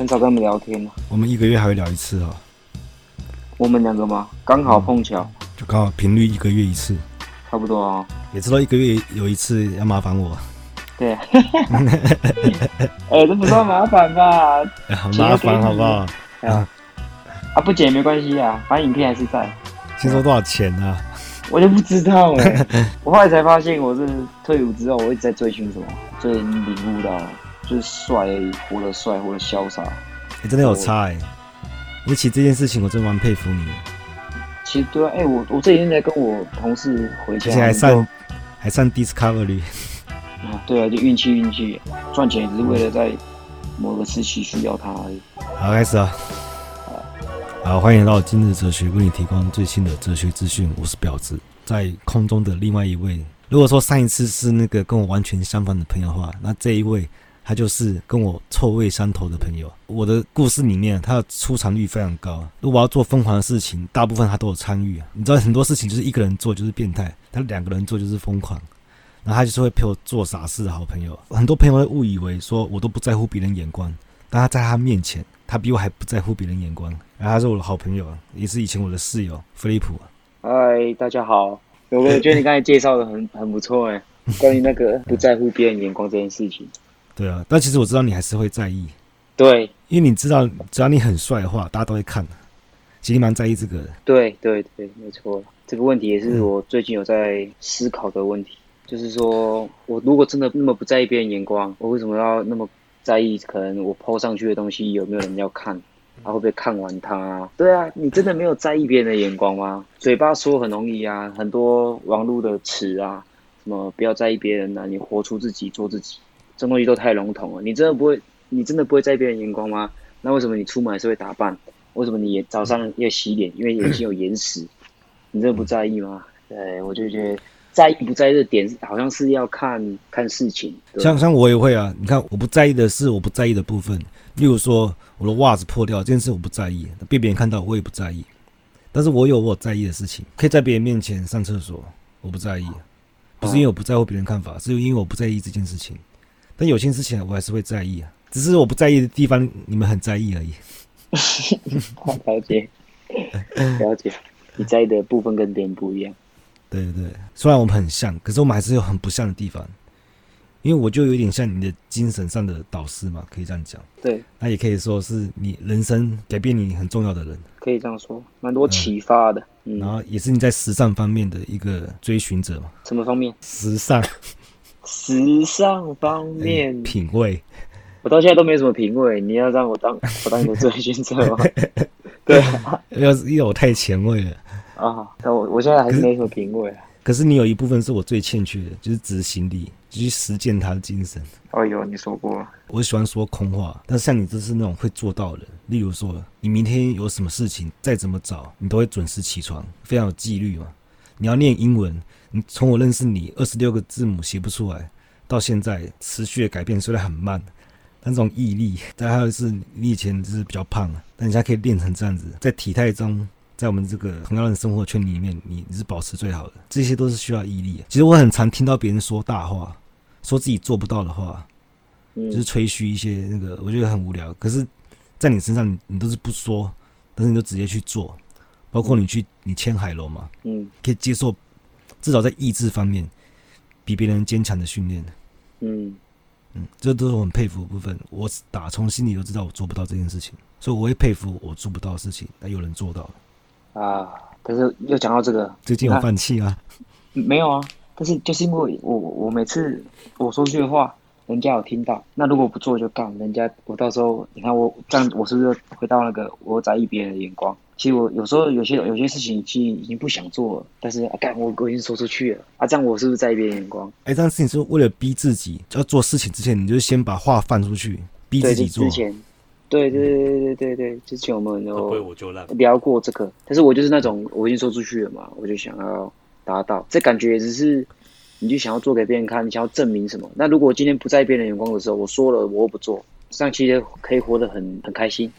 很少跟他们聊天了。我们一个月还会聊一次哦。我们两个吗？刚好碰巧，嗯、就刚好频率一个月一次，差不多啊。也知道一个月有一次要麻烦我。对。哎，这不算麻烦吧？很麻烦，好不好？啊，啊，不剪也没关系啊，反正影片还是在。听说多少钱啊？我就不知道哎。我后来才发现，我是退伍之后，我一直在追寻什么？最近领悟到，就是帅而已，活得帅，活得潇洒。你真的有差哎。尤其这件事情，我真的蛮佩服你。其实对啊，哎、欸，我我这几天在跟我同事回家，而且还上还上 Discovery。啊，对啊，就运气运气，赚钱也只是为了在某个时期需要它而已。好，开始啊！好，欢迎来到今日哲学，为你提供最新的哲学资讯。我是婊子，在空中的另外一位。如果说上一次是那个跟我完全相反的朋友的话，那这一位。他就是跟我臭味相投的朋友。我的故事里面，他的出场率非常高。如果我要做疯狂的事情，大部分他都有参与。你知道很多事情就是一个人做就是变态，他两个人做就是疯狂。然后他就是会陪我做傻事的好朋友。很多朋友会误以为说我都不在乎别人眼光，但他在他面前，他比我还不在乎别人眼光。然后他是我的好朋友，也是以前我的室友菲利普。嗨，大家好。我我觉得你刚才介绍的很很不错哎，关于那个不在乎别人眼光这件事情。对啊，但其实我知道你还是会在意，对，因为你知道，只要你很帅的话，大家都会看。其实蛮在意这个的。对对对，没错，这个问题也是我最近有在思考的问题，嗯、就是说我如果真的那么不在意别人眼光，我为什么要那么在意？可能我 po 上去的东西有没有人要看，他会不会看完它？对啊，你真的没有在意别人的眼光吗？嘴巴说很容易啊，很多网络的词啊，什么不要在意别人啊，你活出自己，做自己。这东西都太笼统了，你真的不会，你真的不会在意别人眼光吗？那为什么你出门还是会打扮？为什么你早上要洗脸？因为眼睛有眼屎，你真的不在意吗？对，我就觉得在意不在意的点，好像是要看看事情。像像我也会啊，你看我不在意的是我不在意的部分，例如说我的袜子破掉这件事我不在意，被别人看到我也不在意，但是我有我在意的事情，可以在别人面前上厕所，我不在意，不是因为我不在乎别人看法，是因为我不在意这件事情。但有些事情我还是会在意啊，只是我不在意的地方，你们很在意而已。了解，了解，你在意的部分跟别人不一样。对对对，虽然我们很像，可是我们还是有很不像的地方。因为我就有点像你的精神上的导师嘛，可以这样讲。对，那也可以说是你人生改变你很重要的人。可以这样说，蛮多启发的。嗯，然后也是你在时尚方面的一个追寻者嘛。什么方面？时尚。时尚方面、欸、品味，我到现在都没什么品味。你要让我当 我当你的追星者吗？对、啊，要是因为我太前卫了啊！但我我现在还是没什么品味。可是你有一部分是我最欠缺的，就是执行力，就是实践他的精神。哦，有你说过。我喜欢说空话，但是像你这是那种会做到的人。例如说，你明天有什么事情，再怎么早，你都会准时起床，非常有纪律嘛。你要念英文。你从我认识你二十六个字母写不出来，到现在持续的改变虽然很慢，但这种毅力，再还有是你以前就是比较胖，但你现在可以练成这样子，在体态中，在我们这个同样的生活圈里面，你你是保持最好的，这些都是需要毅力。其实我很常听到别人说大话，说自己做不到的话，就是吹嘘一些那个，我觉得很无聊。可是，在你身上你，你都是不说，但是你就直接去做，包括你去你签海楼嘛，嗯，可以接受。至少在意志方面，比别人坚强的训练。嗯嗯，这都是我很佩服的部分。我打从心里都知道我做不到这件事情，所以我会佩服我做不到的事情，但有人做到了。啊，可是又讲到这个，最近有放弃啊？没有啊，但是就是因为我我每次我说这句话，人家有听到，那如果不做就干，人家我到时候你看我这样，我是不是回到那个我在意别人的眼光？其实我有时候有些有些事情其实已经不想做了，但是啊，干我我已经说出去了啊，这样我是不是在意别人眼光？哎，这样事情是为了逼自己要做事情之前，你就先把话放出去，逼自己做。之前，对对对对对对对，之前我们有聊过这个，但是我就是那种我已经说出去了嘛，我就想要达到，这感觉只是你就想要做给别人看，你想要证明什么？那如果今天不在意别人眼光的时候，我说了我又不做。这样其实可以活得很很开心，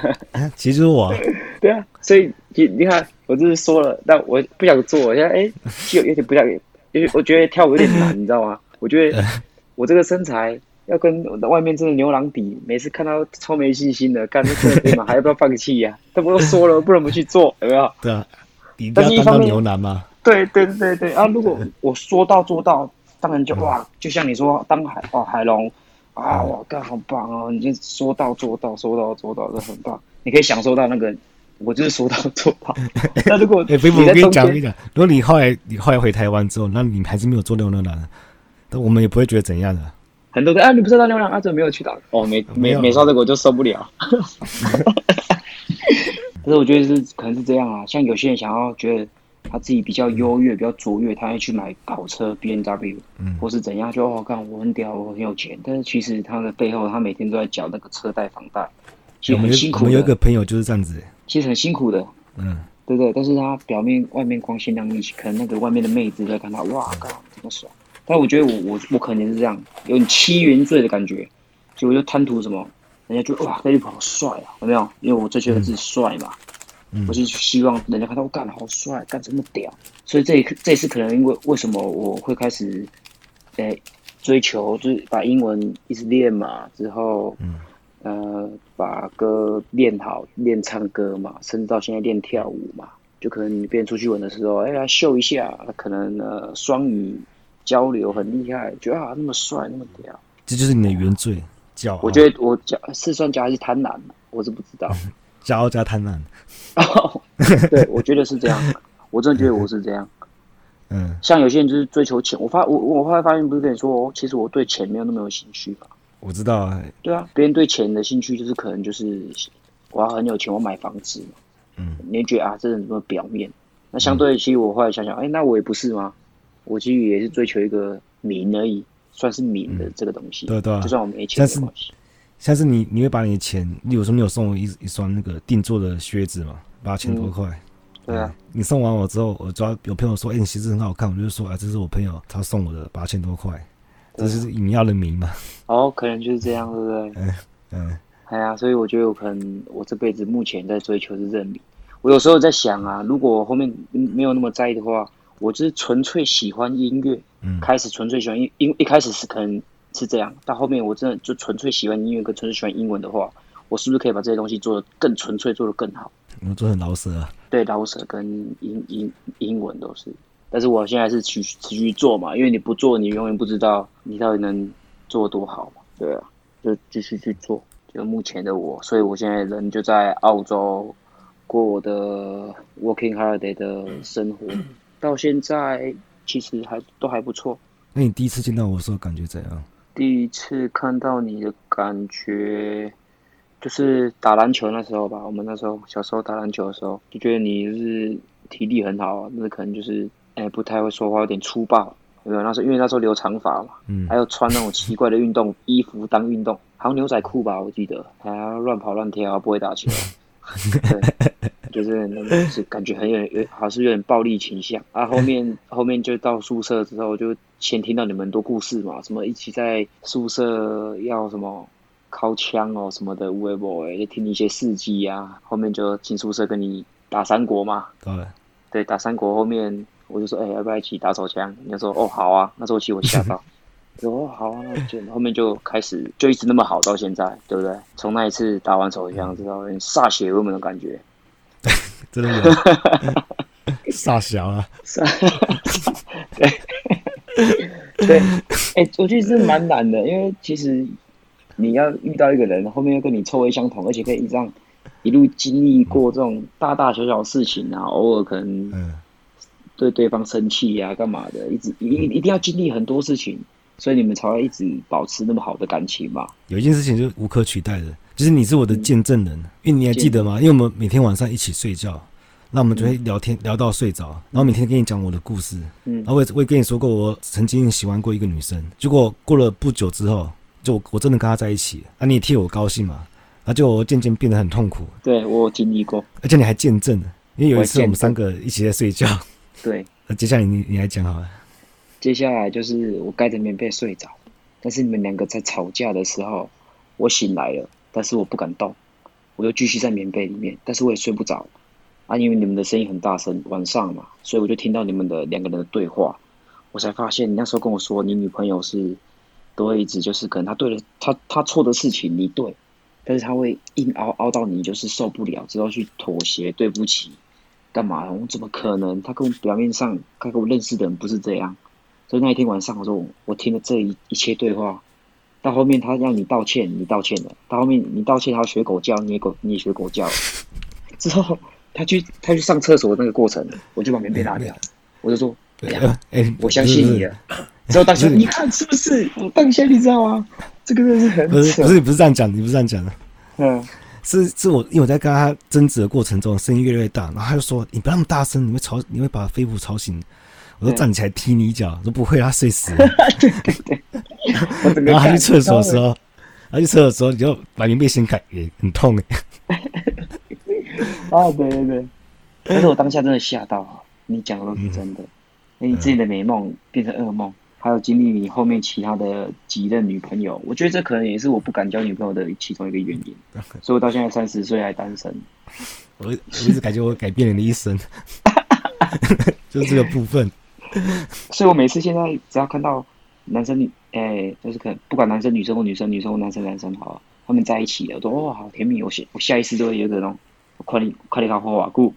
其实我，对啊，所以你你看，我就是说了，但我不想做，我现在哎，有有点不想，因为我觉得跳舞有点难，你知道吗？我觉得 我这个身材要跟外面这个牛郎比，每次看到超没信心的，干这可以吗？还要不要放弃呀？他不都说了，不能不去做，有没有？对啊，你但是一方面牛郎吗？对对对对啊！如果我说到做到，当然就哇，就像你说当海哦海龙啊，哇干好棒哦！你就说到做到，说到做到，这很棒。你可以享受到那个，我就是说到做到。那如果哎，飞我跟你讲一讲，如果你后来你后来回台湾之后，那你还是没有做牛郎，那我们也不会觉得怎样的。很多人啊，你不知道六六啊，怎么没有去打？哦，没没没说这个我就受不了。可是我觉得是可能是这样啊，像有些人想要觉得他自己比较优越、比较卓越，他会去买跑车 B N W，嗯，或是怎样，就哦，看我很屌，我很有钱。但是其实他的背后，他每天都在缴那个车贷、房贷，其实很辛苦。我有一个朋友就是这样子，其实很辛苦的，嗯，对不对？但是他表面外面光鲜亮丽，可能那个外面的妹子在看他，哇，靠，这么爽。但我觉得我我我可能是这样，有点欺元罪的感觉，所以我就贪图什么，人家就哇，这女朋友好帅啊，有没有？因为我追求的是帅嘛，嗯、我就希望人家看到我干好帅，干这么屌，所以这一这一次可能因为为什么我会开始，诶、欸，追求就是把英文一直练嘛，之后，嗯、呃，把歌练好，练唱歌嘛，甚至到现在练跳舞嘛，就可能你别人出去玩的时候，哎、欸，来秀一下，可能呃双语。交流很厉害，觉得啊那么帅那么屌，这就是你的原罪，骄傲。我觉得我骄是算骄还是贪婪，我是不知道。骄傲加贪婪。哦，对，我觉得是这样，我真的觉得我是这样。嗯，像有些人就是追求钱，我发我我后来发现不是跟你说，哦，其实我对钱没有那么有兴趣吧？我知道啊。对啊，别人对钱的兴趣就是可能就是我要很有钱，我买房子。嗯，你觉得啊，这人这么表面？那相对其实我后来想想，哎，那我也不是吗？我其实也是追求一个名而已，算是名的这个东西。嗯、对对、啊，就算我没钱，但是你你会把你的钱，例如说你有送我一一双那个定做的靴子嘛，八千多块。嗯、对啊，你送完我之后，我就要有朋友说，哎、欸，你鞋子很好看，我就说，啊，这是我朋友他送我的八千多块，啊、这是你要的名嘛。哦，可能就是这样，对不对？嗯嗯。哎呀，所以我觉得我可能我这辈子目前在追求是认名。我有时候在想啊，如果我后面没有那么在意的话。我就是纯粹喜欢音乐，嗯，开始纯粹喜欢音，因一开始是可能是这样，到后面我真的就纯粹喜欢音乐跟纯粹喜欢英文的话，我是不是可以把这些东西做得更纯粹，做得更好？我做很饶舌啊，对，饶舌跟英英英文都是，但是我现在是持续持续做嘛，因为你不做，你永远不知道你到底能做多好嘛，对啊，就继续去做，就目前的我，所以我现在人就在澳洲过我的 working holiday 的生活。到现在其实还都还不错。那你第一次见到我的时候感觉怎样？第一次看到你的感觉，就是打篮球那时候吧。我们那时候小时候打篮球的时候，就觉得你是体力很好，那可能就是哎、欸、不太会说话，有点粗暴。有没有？那时候因为那时候留长发嘛，嗯，还有穿那种奇怪的运动衣服当运动，好像牛仔裤吧，我记得，还要乱跑乱跳，不会打球。对。就是那个是感觉很有有，好像是有点暴力倾向啊。后面 后面就到宿舍之后，就先听到你们很多故事嘛，什么一起在宿舍要什么靠枪哦什么的，微博哎，就听一些事迹啊。后面就进宿舍跟你打三国嘛，对对，打三国。后面我就说，哎、欸，要不要一起打手枪？你就说，哦，好啊。那时候其实我吓到，说哦，好啊，那就后面就开始就一直那么好到现在，对不对？从那一次打完手枪之后，有点歃血为盟的感觉。真的有 傻小啊！对 对，哎、欸，我觉得是蛮难的，因为其实你要遇到一个人，后面又跟你臭味相同，而且可以这样一路经历过这种大大小小的事情啊，偶尔可能对对方生气呀、啊，干嘛的，一直一一定要经历很多事情，所以你们才会一直保持那么好的感情嘛。有一件事情就是无可取代的。就是你是我的见证人，嗯、因为你还记得吗？因为我们每天晚上一起睡觉，那我们就会聊天、嗯、聊到睡着，然后每天跟你讲我的故事，嗯，然后我也我也跟你说过，我曾经喜欢过一个女生，结果过了不久之后，就我真的跟她在一起，啊，你也替我高兴嘛，然后就我渐渐变得很痛苦，对我经历过，而且你还见证了，因为有一次我们三个一起在睡觉，对，那接下来你你来讲好了，接下来就是我盖着棉被睡着，但是你们两个在吵架的时候，我醒来了。但是我不敢动，我就继续在棉被里面，但是我也睡不着啊，因为你们的声音很大声，晚上嘛，所以我就听到你们的两个人的对话，我才发现你那时候跟我说你女朋友是都会一直就是可能她对了她她错的事情你对，但是他会硬凹凹到你就是受不了，之后去妥协，对不起，干嘛？我怎么可能？他跟我表面上他跟我认识的人不是这样，所以那一天晚上我说我听了这一一切对话，到后面他让你道歉，你道歉了，到后面你道歉，他学狗叫，你也狗你也学狗叫，之后他去他去上厕所的那个过程，我就把棉被拿掉，我就说。哎、欸，我相信你了。之后当时你看是不是？我当下你知道吗？这个真的是很不是不是不是这样讲，你不是这样讲的。嗯，是是我因为我在跟他争执的过程中，声音越来越大，然后他就说：“你不要那么大声，你会吵，你会把飞虎吵醒。”我说站起来踢你一脚，说不会，他睡死了。对对对。然后他去厕所的时候，他去厕所的时候，你就把棉被掀开，也很痛哎。啊，对对对。但是我当下真的吓到，你讲的都是真的。嗯你自己的美梦变成噩梦，还有经历你后面其他的几任女朋友，我觉得这可能也是我不敢交女朋友的其中一个原因。所以我到现在三十岁还单身。我我一直感觉我改变了你的一生，就是这个部分。所以我每次现在只要看到男生女，哎、欸，就是可能不管男生女生或女生女生或男生男生好，他们在一起了，我都哇好甜蜜，我下我下意识都会有这种，快点快点看花花姑，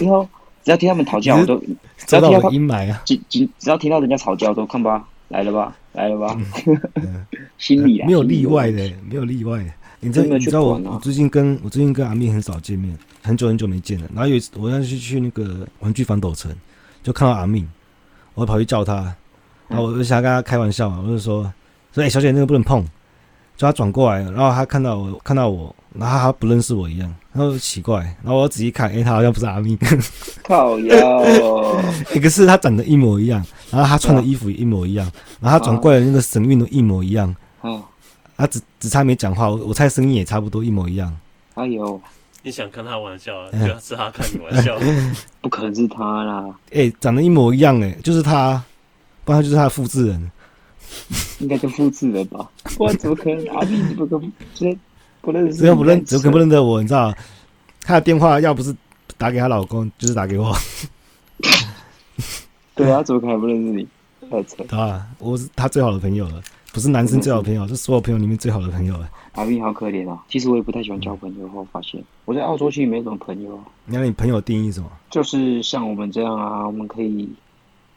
然后。只要听他们讨价，我都只要听到阴霾啊！只只只要听到人家吵架，我都看吧，来了吧，来了吧，嗯、心里啊，没有例外的，没有例外的。你知道你知道我我最近跟我最近跟阿咪很少见面，很久很久没见了。然后有一次我要去去那个玩具反斗城，就看到阿咪，我跑去叫他，然后我就想跟他开玩笑嘛，我就说说哎、欸、小姐那个不能碰，叫他转过来，然后他看到我看到我。然后他不认识我一样，然后奇怪，然后我仔细看，哎，他好像不是阿咪，靠腰，一个是他长得一模一样，然后他穿的衣服也一模一样，然后他转过来的那个神韵都一模一样，嗯，他只只差没讲话，我我猜声音也差不多一模一样。哎呦，你想跟他玩笑啊？主要是他开你玩笑，不可能是他啦！哎，长得一模一样，哎，就是他，不然就是他的复制人，应该就复制人吧？不然怎么可能阿咪不可能？不认识，只要不认，怎么可不认得我，你知道？他的电话要不是打给她老公，就是打给我。对啊，怎么可能不认识你？太扯！对啊，我是他最好的朋友了，不是男生最好的朋友，是所有朋友里面最好的朋友了。阿斌好可怜啊！其实我也不太喜欢交朋友，我发现我在澳洲其实没什么朋友。那你朋友定义什么？就是像我们这样啊，我们可以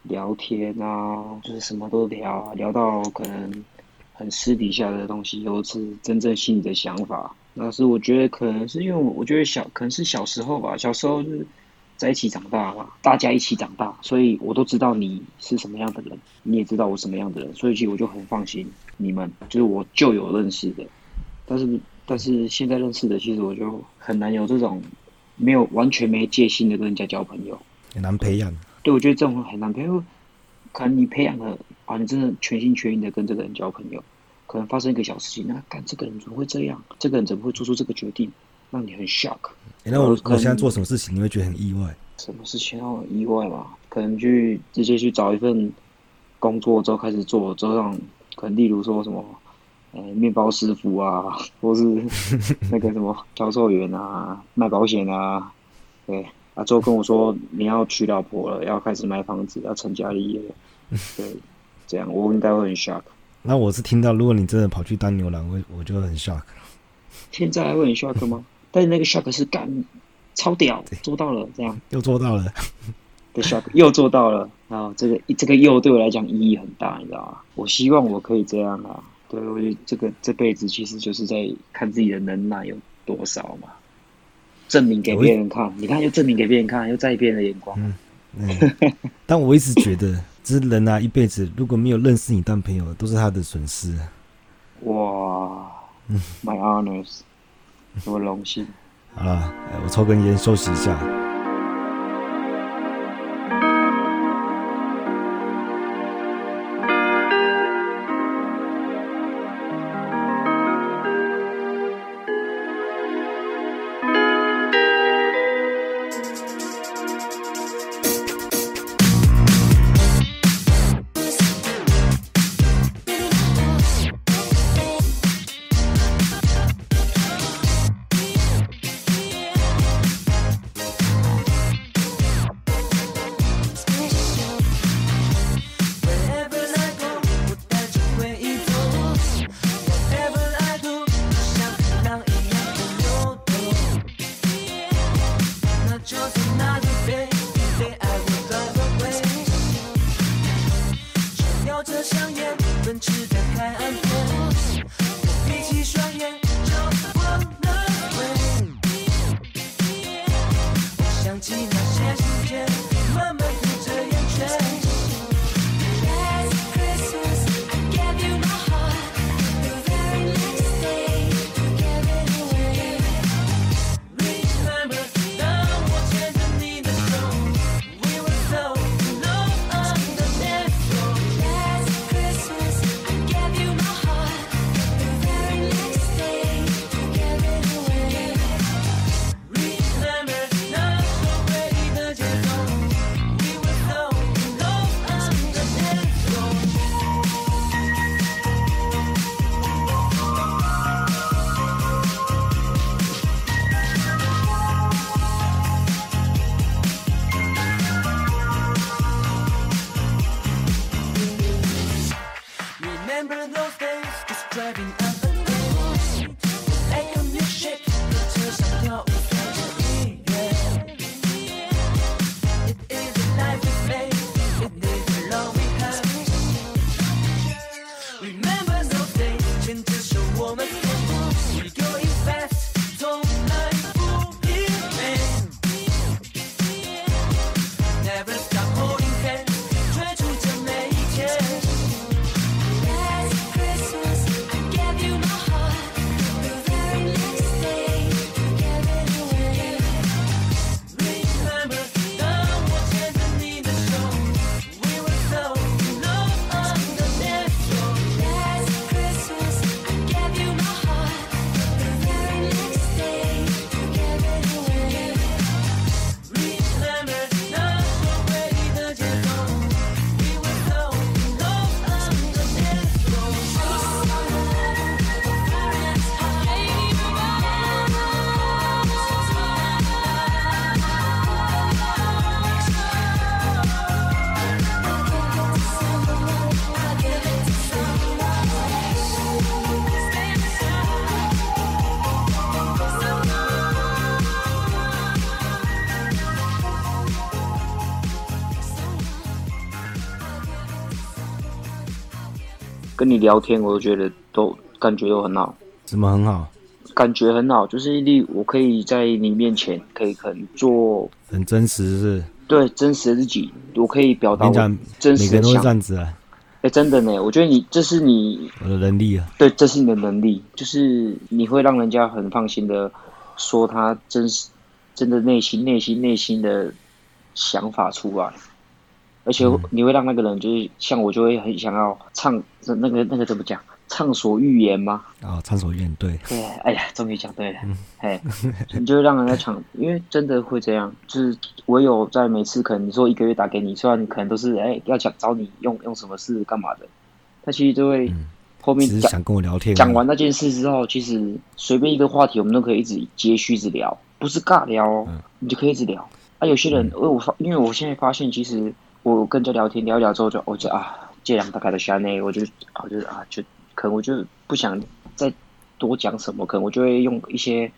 聊天啊，就是什么都聊啊，聊到可能。很私底下的东西，都是真正心里的想法。那是我觉得可能是因为我觉得小可能是小时候吧，小时候是在一起长大嘛，大家一起长大，所以我都知道你是什么样的人，你也知道我什么样的人，所以其实我就很放心你们，就是我旧有认识的。但是但是现在认识的，其实我就很难有这种没有完全没戒心的跟人家交朋友，很难培养。对，我觉得这种很难培养。可能你培养了。啊！你真的全心全意的跟这个人交朋友，可能发生一个小事情，那干这个人怎么会这样？这个人怎么会做出这个决定，让你很 shock？欸、那我我现在做什么事情你会觉得很意外？什么事情让我意外嘛？可能去直接去找一份工作之后开始做，之后让可能例如说什么，呃，面包师傅啊，或是 那个什么销售员啊，卖保险啊，对啊，之后跟我说你要娶老婆了，要开始买房子，要成家立业了，对。这样我应该会很 shock。那我是听到，如果你真的跑去当牛郎，我我就很 shock。现在还会很 shock 吗？但是那个 shock 是干超屌，做到了这样，又做到了。的 shock 又做到了啊！这个这个又对我来讲意义很大，你知道吗？我希望我可以这样啊！对，我觉得这个这辈子其实就是在看自己的能耐有多少嘛，证明给别人看。你看，又证明给别人看，又在意别人的眼光。嗯嗯。但我一直觉得。只是人啊，一辈子如果没有认识你当朋友，都是他的损失。哇，嗯，My honors，多荣幸。好了，我抽根烟休息一下。跟你聊天，我都觉得都感觉都很好。怎么很好？感觉很好，就是例我可以在你面前可以可能做很真实是，是？对，真实的自己，我可以表达我真实的想。每个人都这样子啊！哎、欸，真的呢，我觉得你这是你我的能力啊。对，这是你的能力，就是你会让人家很放心的说他真实、真的内心、内心、内心的想法出来。而且你会让那个人就是像我，就会很想要畅那个那个怎么讲，畅所欲言吗？啊、哦，畅所欲言，对。对，哎呀，终于讲对了。嗯，嘿，你就会让人家抢，因为真的会这样，就是我有在每次可能你说一个月打给你，虽然你可能都是哎要讲找你用用什么事干嘛的，他其实就会后面讲、嗯、想跟我聊天。讲完那件事之后，其实随便一个话题，我们都可以一直接续一直聊，不是尬聊哦，嗯、你就可以一直聊。啊，有些人，因为我发，因为我现在发现其实。我跟人家聊天聊一聊之后就，我就啊，这样大概的下内，我就啊，就啊，就可能我就不想再多讲什么，可能我就会用一些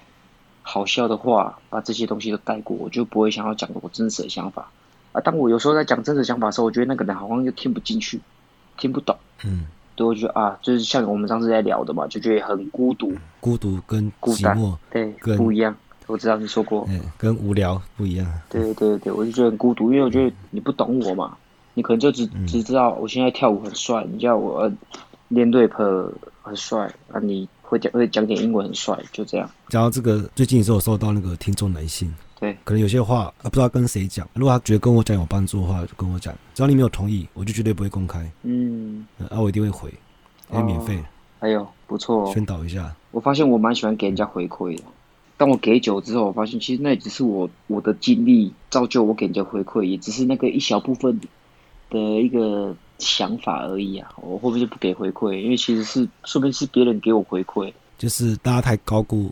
好笑的话把这些东西都带过，我就不会想要讲我真实的想法。啊，当我有时候在讲真实想法的时候，我觉得那个人好像又听不进去，听不懂。嗯，对，我觉得啊，就是像我们上次在聊的嘛，就觉得很孤独，孤独跟孤单，对，跟不一样。我知道你说过，嗯，跟无聊不一样。对对对，我就觉得很孤独，因为我觉得你不懂我嘛，你可能就只只知道我现在跳舞很帅，你叫我练 rap 很帅啊，你会讲会讲点英文很帅，就这样。讲到这个，最近也是有收到那个听众来信，对，可能有些话啊不知道跟谁讲，如果他觉得跟我讲有帮助的话，就跟我讲，只要你没有同意，我就绝对不会公开。嗯，啊，我一定会回，因为免费。还有不错，宣导一下。我发现我蛮喜欢给人家回馈的。当我给酒之后，我发现其实那也只是我我的经历造就我给人家回馈，也只是那个一小部分的一个想法而已啊。我会不会就不给回馈？因为其实是说不定是别人给我回馈，就是大家太高估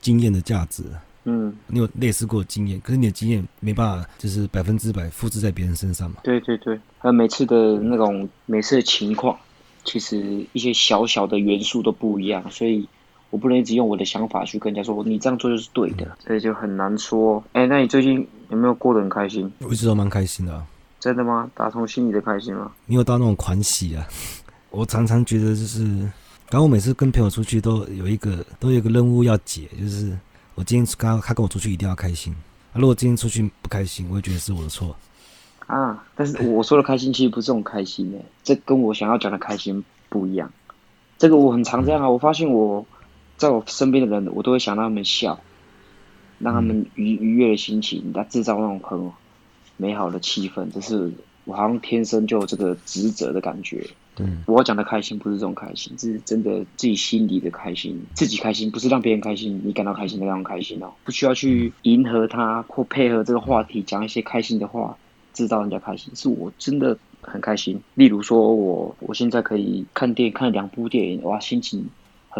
经验的价值。嗯，你有类似过经验，可是你的经验没办法就是百分之百复制在别人身上嘛？对对对，还有每次的那种每次的情况，其实一些小小的元素都不一样，所以。我不能一直用我的想法去跟人家说，你这样做就是对的，所以就很难说。哎、欸，那你最近有没有过得很开心？我一直都蛮开心的、啊。真的吗？打从心里的开心吗？没有到那种狂喜啊！我常常觉得就是，然后我每次跟朋友出去都有一个都有一个任务要解，就是我今天刚他跟我出去一定要开心。啊，如果今天出去不开心，我会觉得是我的错。啊，但是我说的开心其实不是这种开心哎，这跟我想要讲的开心不一样。这个我很常这样啊，我发现我。在我身边的人，我都会想让他们笑，让他们愉愉悦的心情，来制造那种很美好的气氛。这是我好像天生就有这个职责的感觉。对，我讲的开心不是这种开心，是真的自己心里的开心，自己开心，不是让别人开心，你感到开心的那种开心哦。不需要去迎合他或配合这个话题，讲一些开心的话，制造人家开心。是我真的很开心。例如说我我现在可以看电影，看两部电影，哇，心情。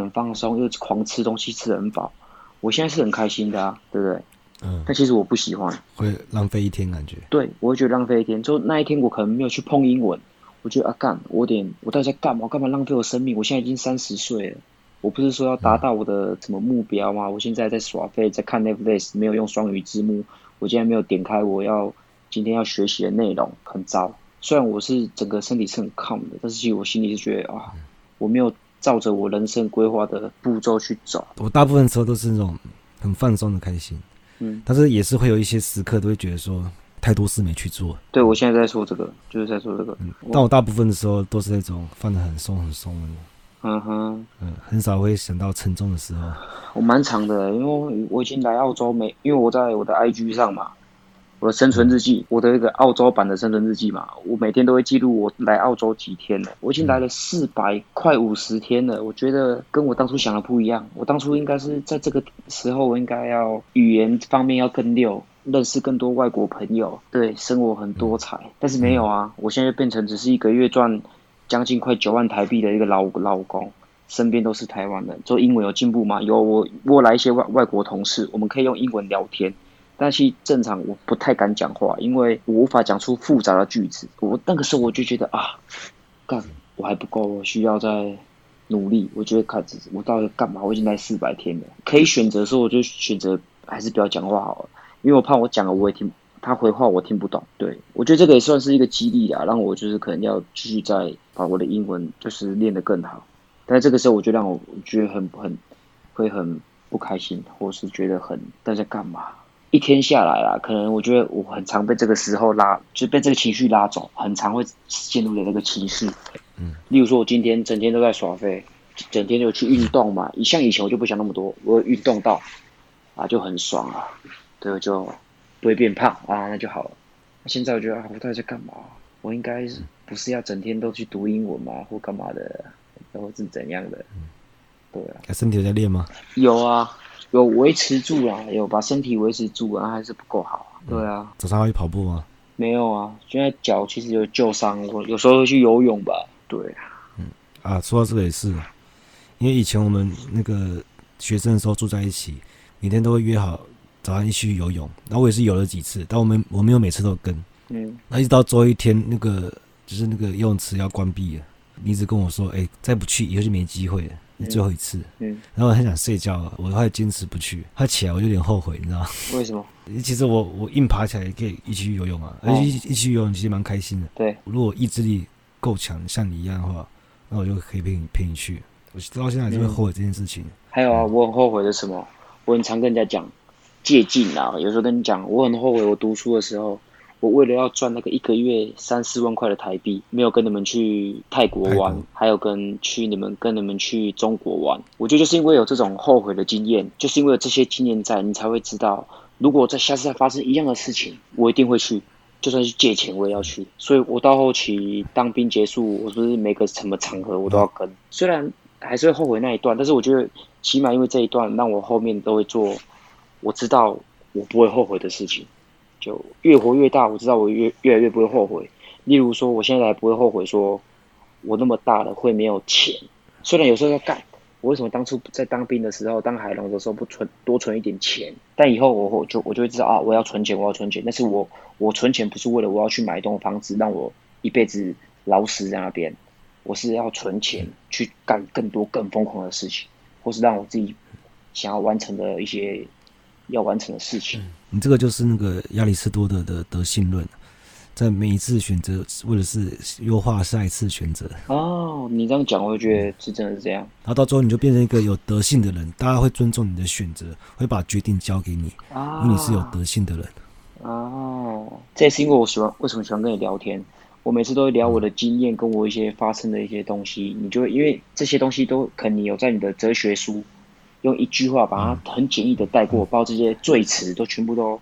很放松，又狂吃东西，吃得很饱。我现在是很开心的啊，对不对？嗯。但其实我不喜欢，会浪费一天感觉。对，我会觉得浪费一天。就那一天，我可能没有去碰英文，我觉得啊干，我有点我到底在干嘛？我干嘛浪费我生命？我现在已经三十岁了，我不是说要达到我的什么目标吗？我现在在耍废，在看 Netflix，没有用双语字幕，我竟然没有点开我要今天要学习的内容，很糟。虽然我是整个身体是很抗的，但是其实我心里是觉得啊，我没有照着我人生规划的步骤去走。我大部分时候都是那种很放松的开心，嗯，但是也是会有一些时刻都会觉得说。太多事没去做。对，我现在在说这个，就是在说这个。嗯，但我大部分的时候都是那种放得很松很松的。嗯哼，嗯，很少会想到沉重的时候。我蛮长的，因为我已经来澳洲没，因为我在我的 IG 上嘛，我的生存日记，我的一个澳洲版的生存日记嘛，我每天都会记录我来澳洲几天了。我已经来了四百快五十天了，我觉得跟我当初想的不一样。我当初应该是在这个时候，我应该要语言方面要更溜。认识更多外国朋友，对，生活很多彩，但是没有啊，我现在变成只是一个月赚将近快九万台币的一个老老公，身边都是台湾人，做英文有进步吗？有，我我来一些外外国同事，我们可以用英文聊天，但是正常我不太敢讲话，因为我无法讲出复杂的句子。我那个时候我就觉得啊，干，我还不够，我需要再努力。我觉得开始我到底干嘛？我已经来四百天了，可以选择的时候我就选择还是不要讲话好了。因为我怕我讲了我也听，他回话我听不懂。对，我觉得这个也算是一个激励啊，让我就是可能要继续再把我的英文就是练得更好。但是这个时候我就让我觉得很很会很不开心，或是觉得很大家干嘛？一天下来啦，可能我觉得我很常被这个时候拉，就被这个情绪拉走，很常会陷入的那个情绪。嗯，例如说我今天整天都在耍废，整天就去运动嘛。像以前我就不想那么多，我运动到啊就很爽啊。对，就不会变胖啊，那就好了。现在我觉得啊，我到底在干嘛？我应该是不是要整天都去读英文嘛，或干嘛的，或是怎样的？对啊。身体有在练吗？有啊，有维持住啊，有把身体维持住啊，还是不够好。对啊。早上会跑步吗？没有啊，现在脚其实有旧伤，我有时候会去游泳吧。对啊。嗯啊，说到这个也是，因为以前我们那个学生的时候住在一起，每天都会约好。早上一起去游泳，然后我也是游了几次，但我们我没有每次都跟。嗯，那一直到最后一天，那个就是那个游泳池要关闭了，你一直跟我说，哎、欸，再不去以后就没机会了，你最后一次。嗯，嗯然后我很想睡觉，我快坚持不去。他起来我就有点后悔，你知道吗？为什么？其实我我硬爬起来也可以一起去游泳啊，而且一一起去游泳其实蛮开心的。对，如果意志力够强，像你一样的话，那我就可以陪你陪你去。我直到现在还是会后悔这件事情。嗯、还有啊，我很后悔的什么？我很常跟人家讲。借镜啊！有时候跟你讲，我很后悔，我读书的时候，我为了要赚那个一个月三四万块的台币，没有跟你们去泰国玩，国还有跟去你们跟你们去中国玩。我觉得就是因为有这种后悔的经验，就是因为有这些经验在，你才会知道，如果在下次再发生一样的事情，我一定会去，就算是借钱我也要去。所以我到后期当兵结束，我是不是每个什么场合我都要跟？虽然还是会后悔那一段，但是我觉得起码因为这一段，让我后面都会做。我知道我不会后悔的事情，就越活越大。我知道我越越来越不会后悔。例如说，我现在不会后悔，说我那么大了会没有钱。虽然有时候要干，我为什么当初在当兵的时候，当海龙的时候不存多存一点钱？但以后我我就我就会知道啊，我要存钱，我要存钱。但是我我存钱不是为了我要去买一栋房子，让我一辈子老死在那边。我是要存钱去干更多更疯狂的事情，或是让我自己想要完成的一些。要完成的事情，你这个就是那个亚里士多德的德性论，在每一次选择，为的是优化下一次选择。哦，你这样讲，我就觉得是真的是这样。然后到最后，你就变成一个有德性的人，大家会尊重你的选择，会把决定交给你，啊，因为你是有德性的人。哦，这也是因为我喜欢，为什么喜欢跟你聊天？我每次都会聊我的经验，跟我一些发生的一些东西，你就会因为这些东西都可能你有在你的哲学书。用一句话把它很简易的带过，把这些赘词都全部都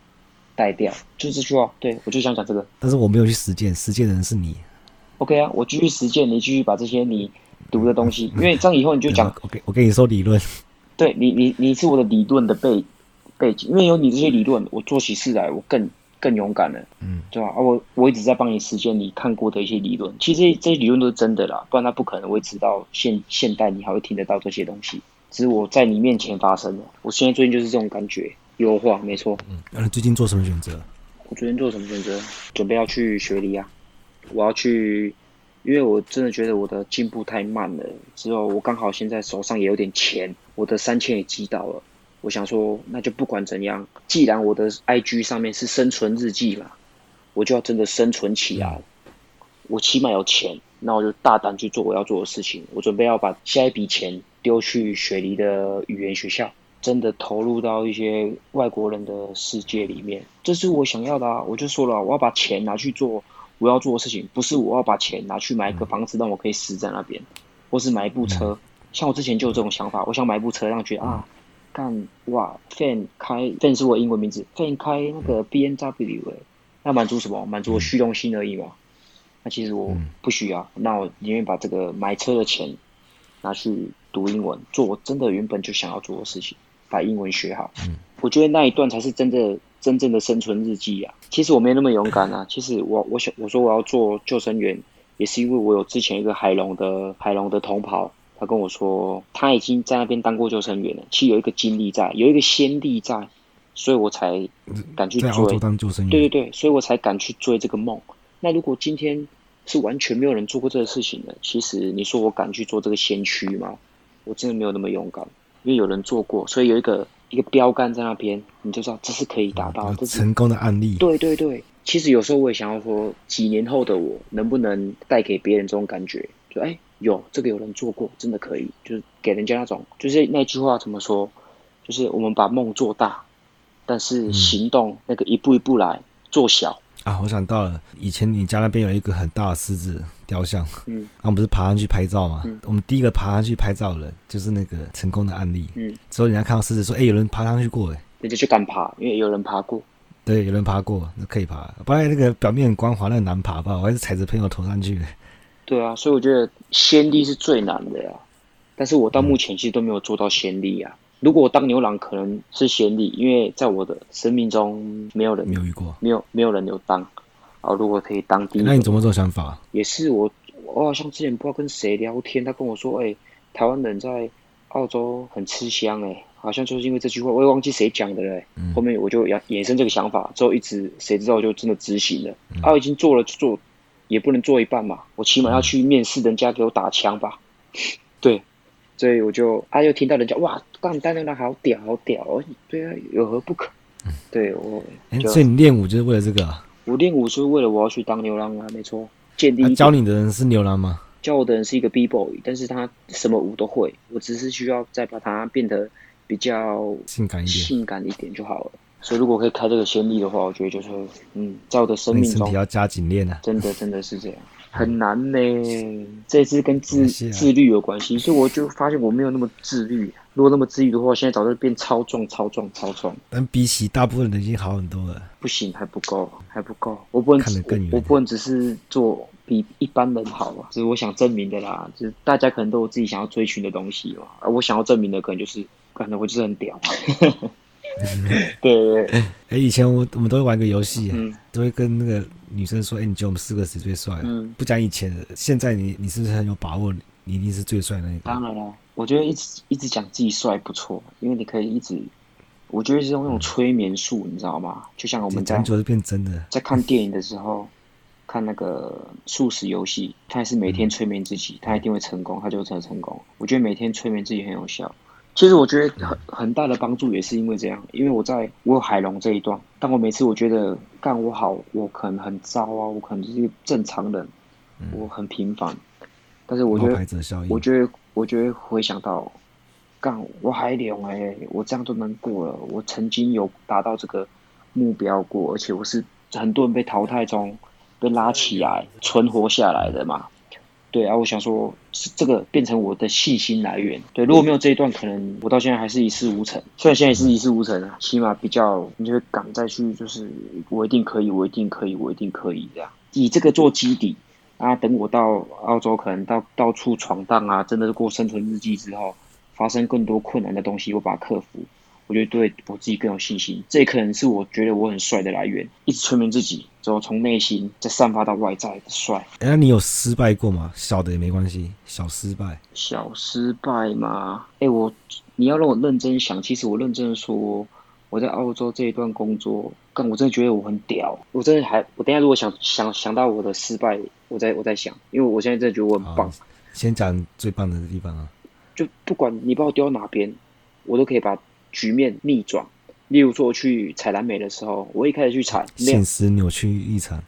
带掉，就是这句话。对，我就想讲这个。但是我没有去实践，实践的人是你。OK 啊，我继续实践，你继续把这些你读的东西，因为这样以后你就讲。OK，我跟你说理论。对你，你你是我的理论的背背景，因为有你这些理论，我做起事来我更更勇敢了。嗯，对吧？啊，我我一直在帮你实践你看过的一些理论，其实这些这些理论都是真的啦，不然他不可能会知道现现代你还会听得到这些东西。只是我在你面前发生的，我现在最近就是这种感觉，优化没错。嗯，那你最近做什么选择？我最近做什么选择？准备要去雪梨啊，我要去因为我真的觉得我的进步太慢了。之后我刚好现在手上也有点钱，我的三千也积到了。我想说，那就不管怎样，既然我的 IG 上面是生存日记嘛，我就要真的生存起来。我起码有钱，那我就大胆去做我要做的事情。我准备要把下一笔钱丢去雪梨的语言学校，真的投入到一些外国人的世界里面。这是我想要的啊！我就说了，我要把钱拿去做我要做的事情，不是我要把钱拿去买一个房子让我可以死在那边，或是买一部车。像我之前就有这种想法，我想买一部车，让觉得啊，干哇，Fan 开 Fan 是我的英文名字，Fan 开那个 BMW 诶，那满足什么？满足我虚荣心而已嘛。那其实我不需要，嗯、那我宁愿把这个买车的钱拿去读英文，做我真的原本就想要做的事情，把英文学好。嗯、我觉得那一段才是真的真正的生存日记啊！其实我没那么勇敢啊。其实我我想我说我要做救生员，也是因为我有之前一个海龙的海龙的同袍，他跟我说他已经在那边当过救生员了，其实有一个经历在，有一个先例在，所以我才敢去追。在澳洲当救生员。对对对，所以我才敢去追这个梦。那如果今天是完全没有人做过这个事情的，其实你说我敢去做这个先驱吗？我真的没有那么勇敢，因为有人做过，所以有一个一个标杆在那边，你就知道这是可以达到，这是成功的案例。对对对，其实有时候我也想要说，几年后的我能不能带给别人这种感觉？就哎，有这个有人做过，真的可以，就是给人家那种，就是那句话怎么说？就是我们把梦做大，但是行动那个一步一步来做小。啊，我想到了，以前你家那边有一个很大的狮子雕像，嗯，然后我们不是爬上去拍照嘛，嗯，我们第一个爬上去拍照的人就是那个成功的案例，嗯，之后人家看到狮子说，哎，有人爬上去过，哎，你就去敢爬，因为有人爬过，对，有人爬过，那可以爬，不然那个表面很光滑，那很难爬吧？我还是踩着朋友头上去，对啊，所以我觉得先例是最难的呀，但是我到目前其实都没有做到先例啊。如果我当牛郎，可能是先例，因为在我的生命中没有人没有遇过，没有没有人有当。啊，如果可以当第一，那你怎么这种想法？也是我，我好像之前不知道跟谁聊天，他跟我说，哎、欸，台湾人在澳洲很吃香，哎，好像就是因为这句话，我也忘记谁讲的了。嗯、后面我就衍衍生这个想法，之后一直谁知道就真的执行了。嗯、啊，我已经做了就做，也不能做一半嘛，我起码要去面试人家给我打枪吧。嗯、对。所以我就，啊，又听到人家哇，干单牛郎好屌，好屌，对啊，有何不可？嗯、对我，欸、所以你练舞就是为了这个、啊？我练舞是为了我要去当牛郎啊，没错。建立、啊、教你的人是牛郎吗？教我的人是一个 B boy，但是他什么舞都会，我只是需要再把它变得比较性感一点，性感一点就好了。所以如果可以开这个先例的话，我觉得就是，嗯，在我的生命中，身体要加紧练啊，真的真的是这样。很难呢，这次跟自自律有关系，所以我就发现我没有那么自律。如果那么自律的话，现在早就变超壮、超壮、超壮。但比起大部分人已经好很多了。不行，还不够，还不够。我不能看得更远，我不能只是做比一般人好啊，这是我想证明的啦。就是大家可能都有自己想要追寻的东西嘛，而我想要证明的可能就是，可能我就是很屌。对 对对，哎、欸，以前我我们都会玩个游戏，嗯、都会跟那个女生说，哎、欸，你觉得我们四个谁最帅？嗯，不讲以前的，现在你你是不是很有把握？你一定是最帅的那个。当然了，我觉得一直一直讲自己帅不错，因为你可以一直，我觉得是用那种催眠术，嗯、你知道吗？就像我们在是变真的，在看电影的时候，看那个素食游戏，他也是每天催眠自己，他一定会成功，他就会成成功。我觉得每天催眠自己很有效。其实我觉得很很大的帮助也是因为这样，因为我在我有海龙这一段，但我每次我觉得干我好，我可能很糟啊，我可能就是一个正常人，我很平凡，但是我觉得，我觉得，我觉得回想到，干我海龙哎，我这样都能过了，我曾经有达到这个目标过，而且我是很多人被淘汰中被拉起来存活下来的嘛。对啊，我想说，是这个变成我的信心来源。对，如果没有这一段，可能我到现在还是一事无成。虽然现在也是一事无成啊，起码比较你就会敢再去，就是我一定可以，我一定可以，我一定可以这样。以这个做基底啊，等我到澳洲，可能到到处闯荡啊，真的是过生存日记之后，发生更多困难的东西，我把它克服。我觉得对我自己更有信心，这可能是我觉得我很帅的来源。一直催眠自己，之后从内心再散发到外在的帅。哎，那你有失败过吗？小的也没关系，小失败。小失败吗？哎，我你要让我认真想，其实我认真的说，我在澳洲这一段工作，干，我真的觉得我很屌，我真的还，我等一下如果想想想到我的失败，我在我在想，因为我现在真的觉得我很棒。先讲最棒的地方啊，就不管你把我丢到哪边，我都可以把局面逆转。例如说我去采蓝莓的时候，我一开始去采，现实扭曲异常。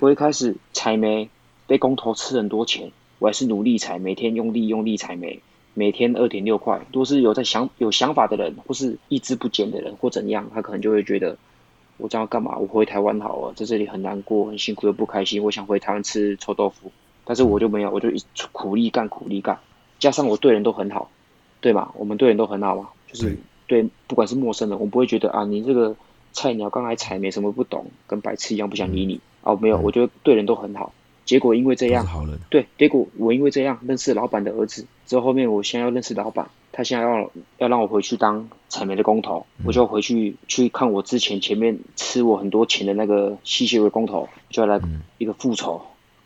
我一开始采莓被工头吃很多钱，我还是努力采，每天用力用力采莓，每天二点六块，都是有在想有想法的人，或是意志不坚的人，或怎样，他可能就会觉得我这样干嘛？我回台湾好了，在这里很难过，很辛苦又不开心，我想回台湾吃臭豆腐。但是我就没有，我就一苦力干苦力干，加上我对人都很好，对吧？我们对人都很好嘛，就是。对，不管是陌生人，我不会觉得啊，你这个菜鸟刚来采，没什么不懂，跟白痴一样，不想理你。哦，没有，我觉得对人都很好。结果因为这样，好人。对，结果我因为这样认识老板的儿子，之后后面我现在要认识老板，他现在要要让我回去当采煤的工头，我就回去去看我之前前面吃我很多钱的那个吸血鬼工头，就要来一个复仇。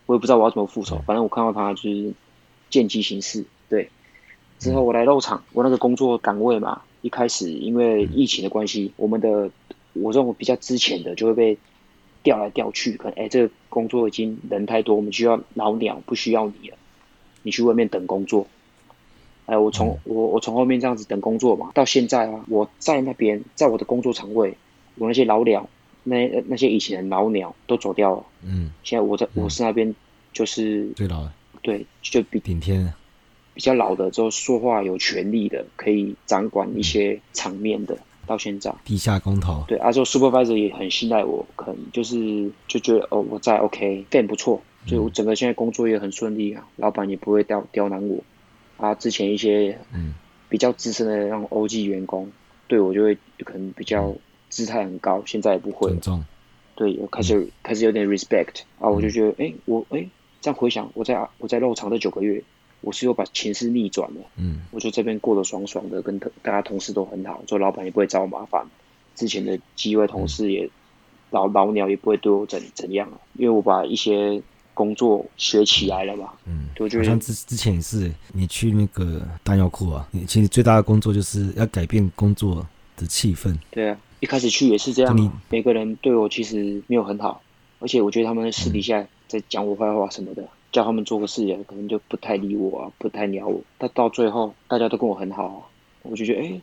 我也不知道我要怎么复仇，反正我看到他就是见机行事。对，之后我来肉厂，我那个工作岗位嘛。一开始因为疫情的关系，我们的我这种比较之前的就会被调来调去，可能哎，这个工作已经人太多，我们需要老鸟，不需要你了，你去外面等工作。哎，我从我我从后面这样子等工作嘛，到现在啊，我在那边，在我的工作场位，我那些老鸟，那那些以前的老鸟都走掉了。嗯，现在我在我是那边就是最老的，对，就比顶天。比较老的，之后说话有权利的，可以掌管一些场面的，到现在。地下工头，对，啊，之后 supervisor 也很信赖我，可能就是就觉得哦，我在 OK，fan 不错，所以我整个现在工作也很顺利啊，老板也不会刁刁难我，啊，之前一些嗯。比较资深的那种 OG 员工，对我就会可能比较姿态很高，现在也不会。了，对，我开始、嗯、开始有点 respect 啊，我就觉得哎、欸，我哎、欸、这样回想，我在我在肉场这九个月。我是有把情势逆转了，嗯，我觉得这边过得爽爽的，跟大家同事都很好，就老板也不会找我麻烦，之前的几位同事也、嗯、老老鸟也不会对我怎怎样，因为我把一些工作学起来了嘛，嗯，我觉得像之之前也是，你去那个弹药库啊，你其实最大的工作就是要改变工作的气氛，对啊，一开始去也是这样、啊，你每个人对我其实没有很好，而且我觉得他们私底下在讲我坏话什么的。嗯叫他们做个事情，可能就不太理我啊，不太鸟我。但到最后，大家都跟我很好，我就觉得，哎、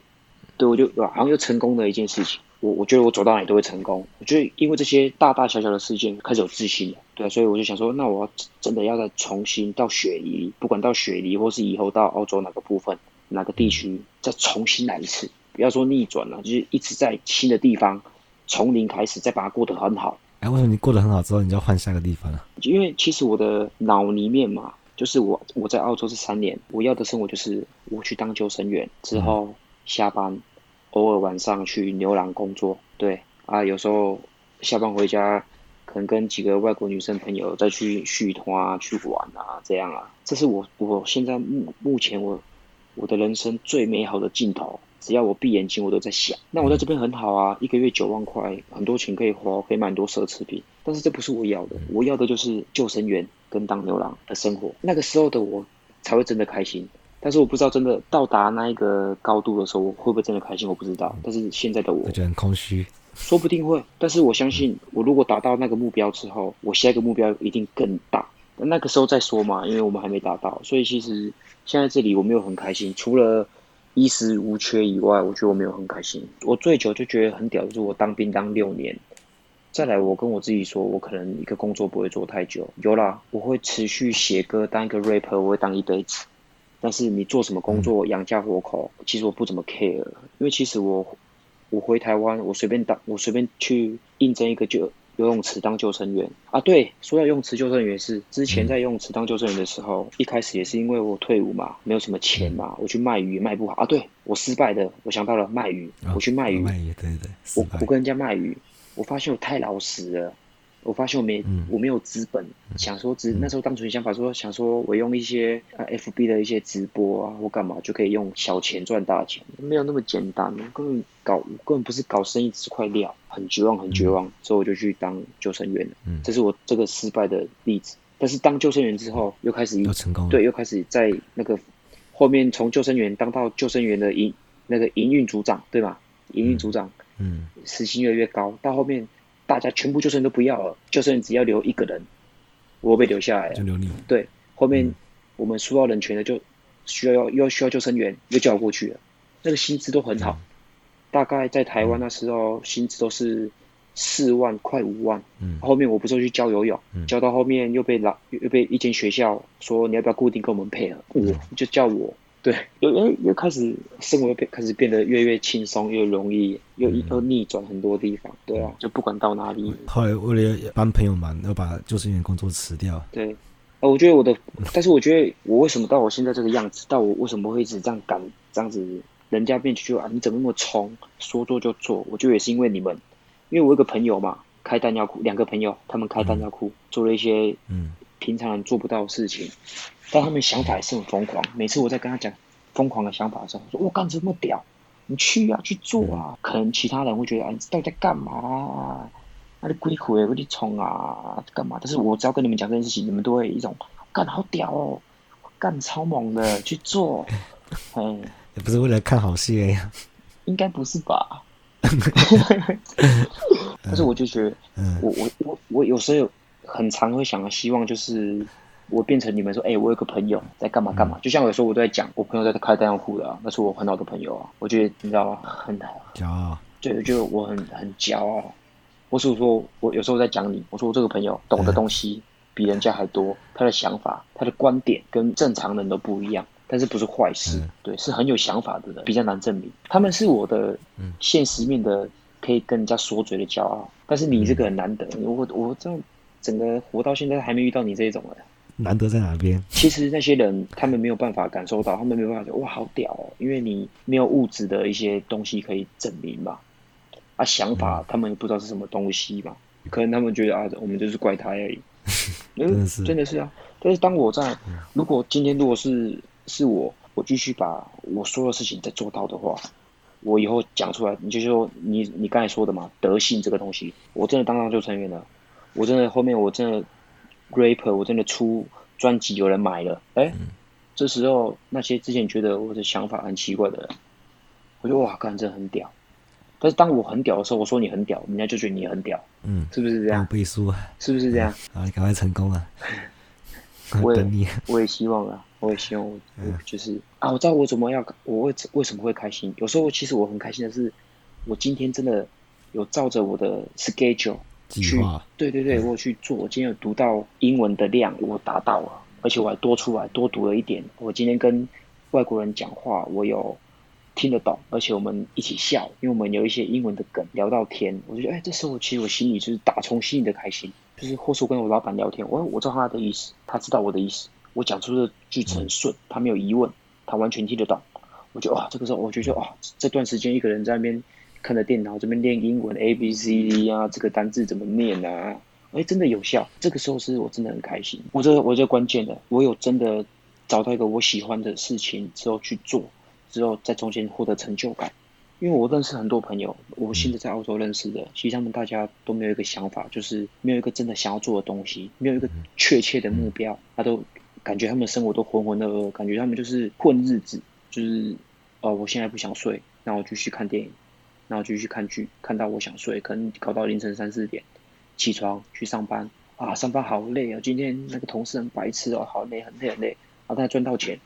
对我就好像又成功的一件事情。我我觉得我走到哪里都会成功。我觉得因为这些大大小小的事件，开始有自信了。对，所以我就想说，那我要真的要再重新到雪梨，不管到雪梨，或是以后到澳洲哪个部分、哪个地区，再重新来一次。不要说逆转了，就是一直在新的地方从零开始，再把它过得很好。哎，为什么你过得很好之后，你就要换下个地方了？因为其实我的脑里面嘛，就是我我在澳洲这三年，我要的生活就是我去当救生员，之后下班，嗯、偶尔晚上去牛郎工作。对啊，有时候下班回家，可能跟几个外国女生朋友再去续摊啊，去玩啊，这样啊，这是我我现在目目前我我的人生最美好的镜头。只要我闭眼睛，我都在想。那我在这边很好啊，一个月九万块，很多钱可以花，可以买很多奢侈品。但是这不是我要的，我要的就是救生员跟当牛郎的生活。那个时候的我才会真的开心。但是我不知道真的到达那一个高度的时候，我会不会真的开心？我不知道。但是现在的我，我觉得很空虚。说不定会，但是我相信，我如果达到那个目标之后，我下一个目标一定更大。那个时候再说嘛，因为我们还没达到。所以其实现在这里我没有很开心，除了。衣食无缺以外，我觉得我没有很开心。我最久就觉得很屌，就是我当兵当六年，再来我跟我自己说，我可能一个工作不会做太久。有啦，我会持续写歌，当一个 rapper，我会当一辈子。但是你做什么工作养家活口，其实我不怎么 care，因为其实我我回台湾，我随便当，我随便去应征一个就。游泳池当救生员。啊，对，说到游泳池救生员是之前在游泳池当救生员的时候，一开始也是因为我退伍嘛，没有什么钱嘛，我去卖鱼卖不好。啊，对，我失败的，我想到了卖鱼，我去卖鱼，卖鱼，对对，我我跟人家卖鱼，我发现我太老实了。我发现我没、嗯、我没有资本，想说只那时候当初想法说想说我用一些啊 FB 的一些直播啊或干嘛就可以用小钱赚大钱，没有那么简单，根本搞根本不是搞生意只是块料，很绝望很绝望，嗯、所以我就去当救生员了。嗯，这是我这个失败的例子。但是当救生员之后又开始又成功，对，又开始在那个后面从救生员当到救生员的营那个营运组长，对吧？营运组长。嗯，时薪越来越高，到后面大家全部救生员都不要了，救生员只要留一个人，我被留下来了，就留你。对，后面、嗯、我们输到人权的就需要要又需要救生员，又叫我过去了，那个薪资都很好，嗯、大概在台湾那时候薪资都是。四万快五万，嗯，后面我不是去教游泳，嗯、教到后面又被老又被一间学校说你要不要固定跟我们配合，我、嗯、就叫我，对，又又又开始生活又变开始变得越来越轻松，越容易，又又逆转很多地方，对啊，就不管到哪里。后来为了帮朋友忙要把救生员工作辞掉，对，呃，我觉得我的，但是我觉得我为什么到我现在这个样子，到我为什么会一直这样赶这样子，人家变就啊你怎么那么冲，说做就做，我觉得也是因为你们。因为我有个朋友嘛，开弹药库，两个朋友他们开弹药库，做了一些嗯。平常人做不到的事情，但他们想法也是很疯狂。每次我在跟他讲疯狂的想法的时候，说我干这么屌，你去啊去做啊。可能其他人会觉得啊，你到底在干嘛啊？那你鬼鬼我你冲啊干嘛？但是我只要跟你们讲这件事情，你们都会一种干好屌哦，干超猛的去做。嗯，也不是为了看好戏呀，应该不是吧？但是我就觉得，我我我我有时候很常会想，希望就是我变成你们说，哎、欸，我有个朋友在干嘛干嘛，就像有时候我都在讲，我朋友在开弹药库的、啊，那是我很好的朋友啊。我觉得你知道吗？很骄傲，对，我觉得我很很骄傲。我是说我有时候在讲你，我说我这个朋友懂的东西比人家还多，他的想法、他的观点跟正常人都不一样。但是不是坏事，嗯、对，是很有想法的人，比较难证明。他们是我的现实面的，可以跟人家说嘴的骄傲。但是你这个很难得，我我这样整个活到现在还没遇到你这种人。难得在哪边？其实那些人他们没有办法感受到，他们没有办法说哇好屌哦，因为你没有物质的一些东西可以证明嘛。啊，想法他们也不知道是什么东西嘛，可能他们觉得啊，我们就是怪胎而已。真的是，真的是啊。但是当我在，如果今天如果是。是我，我继续把我说的事情再做到的话，我以后讲出来，你就说你你刚才说的嘛，德性这个东西，我真的当上救生员了，我真的后面我真的 rapper，我真的出专辑有人买了，哎、这时候那些之前觉得我的想法很奇怪的人，我就哇，干，真的很屌。但是当我很屌的时候，我说你很屌，人家就觉得你很屌，嗯，是不是这样？背书啊，是不是这样？啊，你赶快成功啊！我也 我也希望啊。我也希望我，我就是啊，我知道我怎么样，我为为什么会开心？有时候其实我很开心的是，我今天真的有照着我的 schedule 去，对对对，我有去做。我今天有读到英文的量，我达到了，而且我还多出来多读了一点。我今天跟外国人讲话，我有听得懂，而且我们一起笑，因为我们有一些英文的梗聊到天，我就觉得哎，这时候其实我心里就是打从心里的开心，就是或是我跟我老板聊天，我我知道他的意思，他知道我的意思。我讲出的句子很顺，他没有疑问，他完全听得懂。我就哇，这个时候我就觉得哇，这段时间一个人在那边看着电脑这边练英文 A B C D 啊，这个单字怎么念啊？哎，真的有效。这个时候是我真的很开心。我这我这关键的，我有真的找到一个我喜欢的事情之后去做，之后在中间获得成就感。因为我认识很多朋友，我现在在澳洲认识的，其实他们大家都没有一个想法，就是没有一个真的想要做的东西，没有一个确切的目标，他都。感觉他们生活都浑浑噩噩，感觉他们就是混日子，就是哦，我现在不想睡，那我就去看电影，那我继续看剧，看到我想睡，可能搞到凌晨三四点，起床去上班。啊，上班好累啊，今天那个同事很白痴哦，好累，很累很累，啊，但赚到钱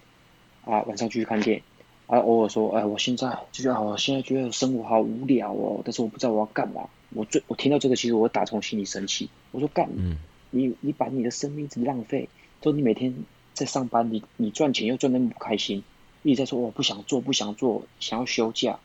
啊，晚上继续看电影，啊，偶尔说，哎，我现在就觉得，我现在觉得生活好无聊哦，但是我不知道我要干嘛，我最我听到这个，其实我打从心里生气，我说干，嗯，你你把你的生命一直浪费。说你每天在上班，你你赚钱又赚得那么不开心，一直在说我不想做，不想做，想要休假，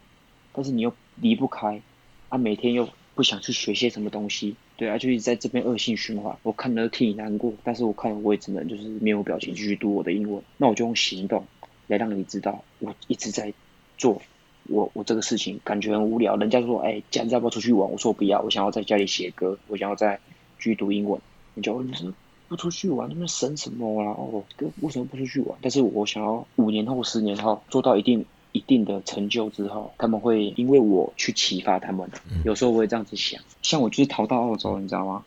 但是你又离不开，啊，每天又不想去学些什么东西，对啊，就一直在这边恶性循环。我看了替你难过，但是我看我也只能就是面无表情继续读我的英文。那我就用行动来让你知道，我一直在做我我这个事情，感觉很无聊。人家说，哎，假日要不要出去玩？我说我不要，我想要在家里写歌，我想要再继续读英文。你就你说。不出去玩，那么省什么啦？哦，为什么不出去玩？但是我想要五年后、十年后做到一定一定的成就之后，他们会因为我去启发他们。有时候我会这样子想，像我就是逃到澳洲，你知道吗？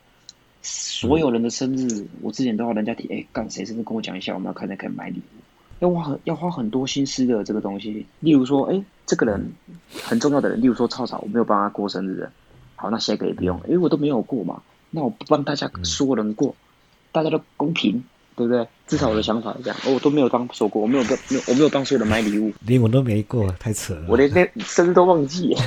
所有人的生日，我之前都要人家提，哎，干谁生日跟我讲一下，我们要看才可以买礼物。要花很要花很多心思的这个东西。例如说，哎，这个人很重要的人，例如说草草，我没有帮他过生日的，好，那下个也不用，因为我都没有过嘛，那我不帮大家所有人过，嗯、大家都公平，对不对？至少我的想法是这样，我都没有帮说过，我没有跟没有我没有帮所有人买礼物，连我都没过，太扯了，我连那生日都忘记。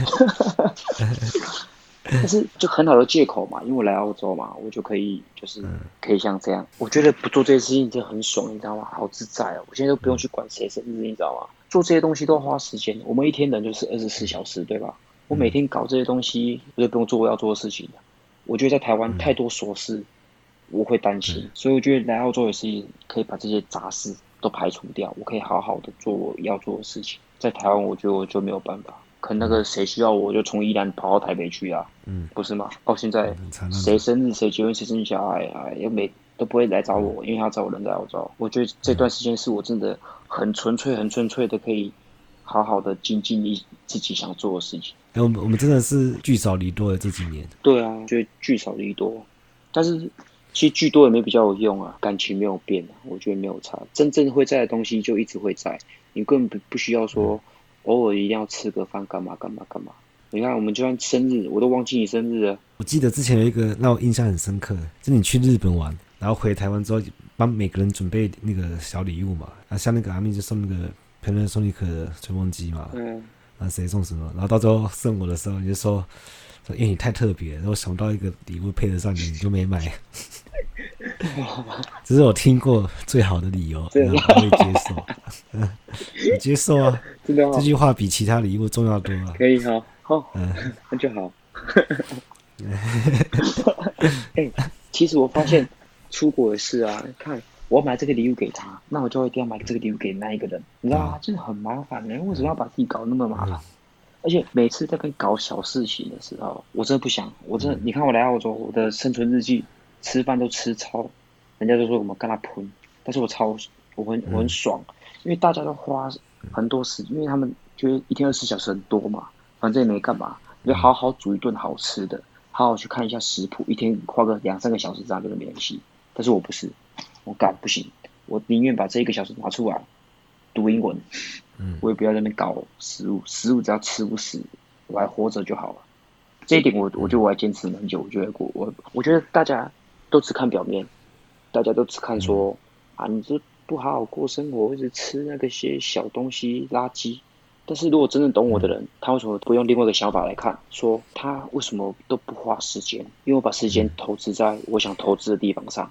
但是就很好的借口嘛，因为我来澳洲嘛，我就可以就是可以像这样。我觉得不做这些事情就很爽，你知道吗？好自在哦！我现在都不用去管谁生日，你知道吗？做这些东西都要花时间。我们一天人就是二十四小时，对吧？我每天搞这些东西，我就不用做我要做的事情。我觉得在台湾太多琐事，我会担心，所以我觉得来澳洲也是可以把这些杂事都排除掉，我可以好好的做我要做的事情。在台湾，我觉得我就没有办法。可能那个谁需要我，就从宜兰跑到台北去啊，嗯，不是吗？到现在谁生日谁结婚谁生小孩啊，又没都不会来找我，因为他找我人在澳洲。我觉得这段时间是我真的很纯粹、很纯粹的，可以好好的精进你自己想做的事情。哎，我们我们真的是聚少离多的这几年。对啊，就聚少离多，但是其实聚多也没比较有用啊，感情没有变啊，我觉得没有差。真正会在的东西就一直会在，你根本不不需要说。偶尔一定要吃个饭，干嘛干嘛干嘛？你看，我们就算生日，我都忘记你生日了。我记得之前有一个让我印象很深刻，就你去日本玩，然后回台湾之后，帮每个人准备那个小礼物嘛。啊，像那个阿咪就送那个 Panasonic 的吹风机嘛。嗯。啊，谁送什么？然后到最后送我的时候，你就说，说因为你太特别，然后想不到一个礼物配得上你，你就没买。这是我听过最好的理由，然后我会接受。嗯，你接受啊？这句话比其他礼物重要多了。可以好，好，嗯，那就好。哎，其实我发现出国的事啊，看我买这个礼物给他，那我就一定要买这个礼物给那一个人，你知道吗？就是很麻烦的，为什么要把自己搞那么麻烦？而且每次在跟搞小事情的时候，我真的不想，我真的，你看我来澳洲，我的生存日记。吃饭都吃超，人家都说我们跟他喷，但是我超我很我很爽，因为大家都花很多时间，因为他们觉得一天二十四小时很多嘛，反正也没干嘛，就好好煮一顿好吃的，好好去看一下食谱，一天花个两三个小时这样就没关系。但是我不是，我干不行，我宁愿把这一个小时拿出来读英文，我也不要在那边搞食物，食物只要吃不死，我还活着就好了。这一点我我觉得我还坚持很久，我觉得我我我觉得大家。都只看表面，大家都只看说啊，你这不好好过生活，一直吃那个些小东西垃圾。但是如果真正懂我的人，他为什么不用另外一个想法来看？说他为什么都不花时间？因为我把时间投资在我想投资的地方上。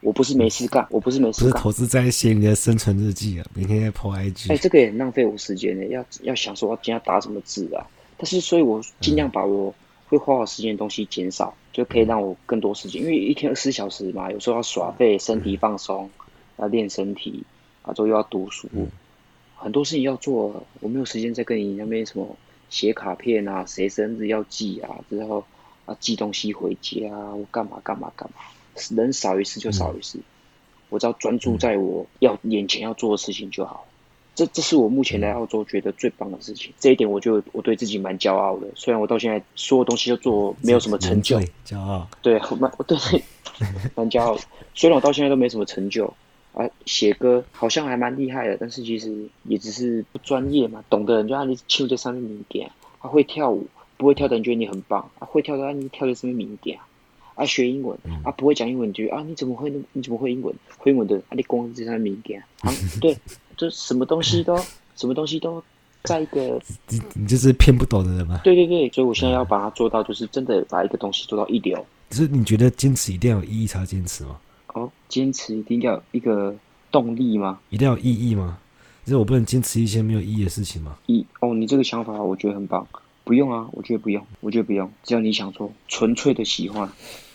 我不是没事干，我不是没事干，不是投资在写你的生存日记啊，每天在 po IG。哎，这个也很浪费我时间呢。要要想说我今天要打什么字啊？但是所以，我尽量把我会花我时间的东西减少。就可以让我更多时间，因为一天二十四小时嘛，有时候要耍废，身体放松，要练身体，啊，之后又要读书，很多事情要做，我没有时间再跟你那边什么写卡片啊，谁生日要寄啊，之后啊寄东西回家啊，我干嘛干嘛干嘛，人少一次就少一次，我只要专注在我要眼前要做的事情就好。这这是我目前来澳洲觉得最棒的事情，这一点我就我对自己蛮骄傲的。虽然我到现在所有东西都做没有什么成就，骄傲，对，蛮我对 蛮骄傲。虽然我到现在都没什么成就。啊，写歌好像还蛮厉害的，但是其实也只是不专业嘛。懂的人就按你唱这上面名点，他会跳舞，不会跳的人觉得你很棒。啊，会跳的按你跳的上面名点。啊，学英文啊，不会讲英文就啊，你怎么会你怎么会英文？会英文的啊，你光这上面名点啊，对。就什么东西都，什么东西都在一个，你你就是骗不懂的人吗？对对对，所以我现在要把它做到，就是真的把一个东西做到一流。可是你觉得坚持一定要有意义才坚持吗？哦，坚持一定要有一个动力吗？一定要有意义吗？就是我不能坚持一些没有意义的事情吗？意哦，你这个想法我觉得很棒。不用啊，我觉得不用，我觉得不用，只要你想做，纯粹的喜欢。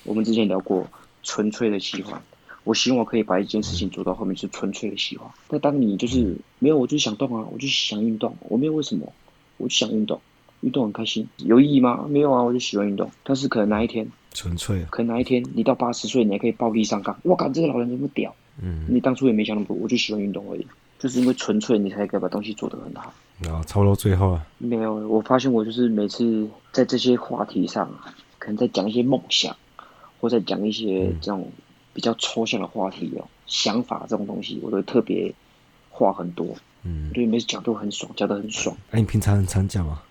我们之前聊过，纯粹的喜欢。我希望我可以把一件事情做到后面是纯粹的喜欢。但当你就是没有，我就想动啊，我就想运动，我没有为什么，我就想运动，运动很开心，有意义吗？没有啊，我就喜欢运动。但是可能哪一天，纯粹，可能哪一天你到八十岁，你还可以暴力上岗。我靠，这个老人这么屌！嗯，你当初也没想那么多，我就喜欢运动而已。就是因为纯粹，你才可以把东西做得很好。然后差不多最后啊，没有，我发现我就是每次在这些话题上，可能在讲一些梦想，或在讲一些这种。比较抽象的话题哦，想法这种东西，我都特别话很多，嗯，对，每次讲都很爽，讲得很爽。哎、啊，你平常很常讲吗？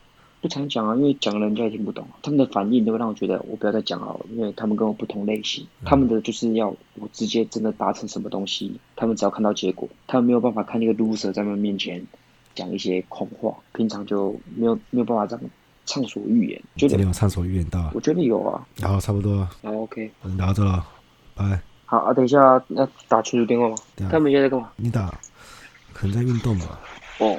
不常讲啊，因为讲了人家也听不懂。他们的反应都会让我觉得我不要再讲了，因为他们跟我不同类型。他们的就是要我直接真的达成什么东西，他们只要看到结果，他们没有办法看那个 loser 在他们面前讲一些空话，平常就没有没有办法这样畅所欲言。觉得有畅所欲言到？我觉得有啊。然后差不多。然后 OK，聊到这了，拜。好啊，等一下要打群主电话吗？他们现在在干嘛？你打，可能在运动吧。哦。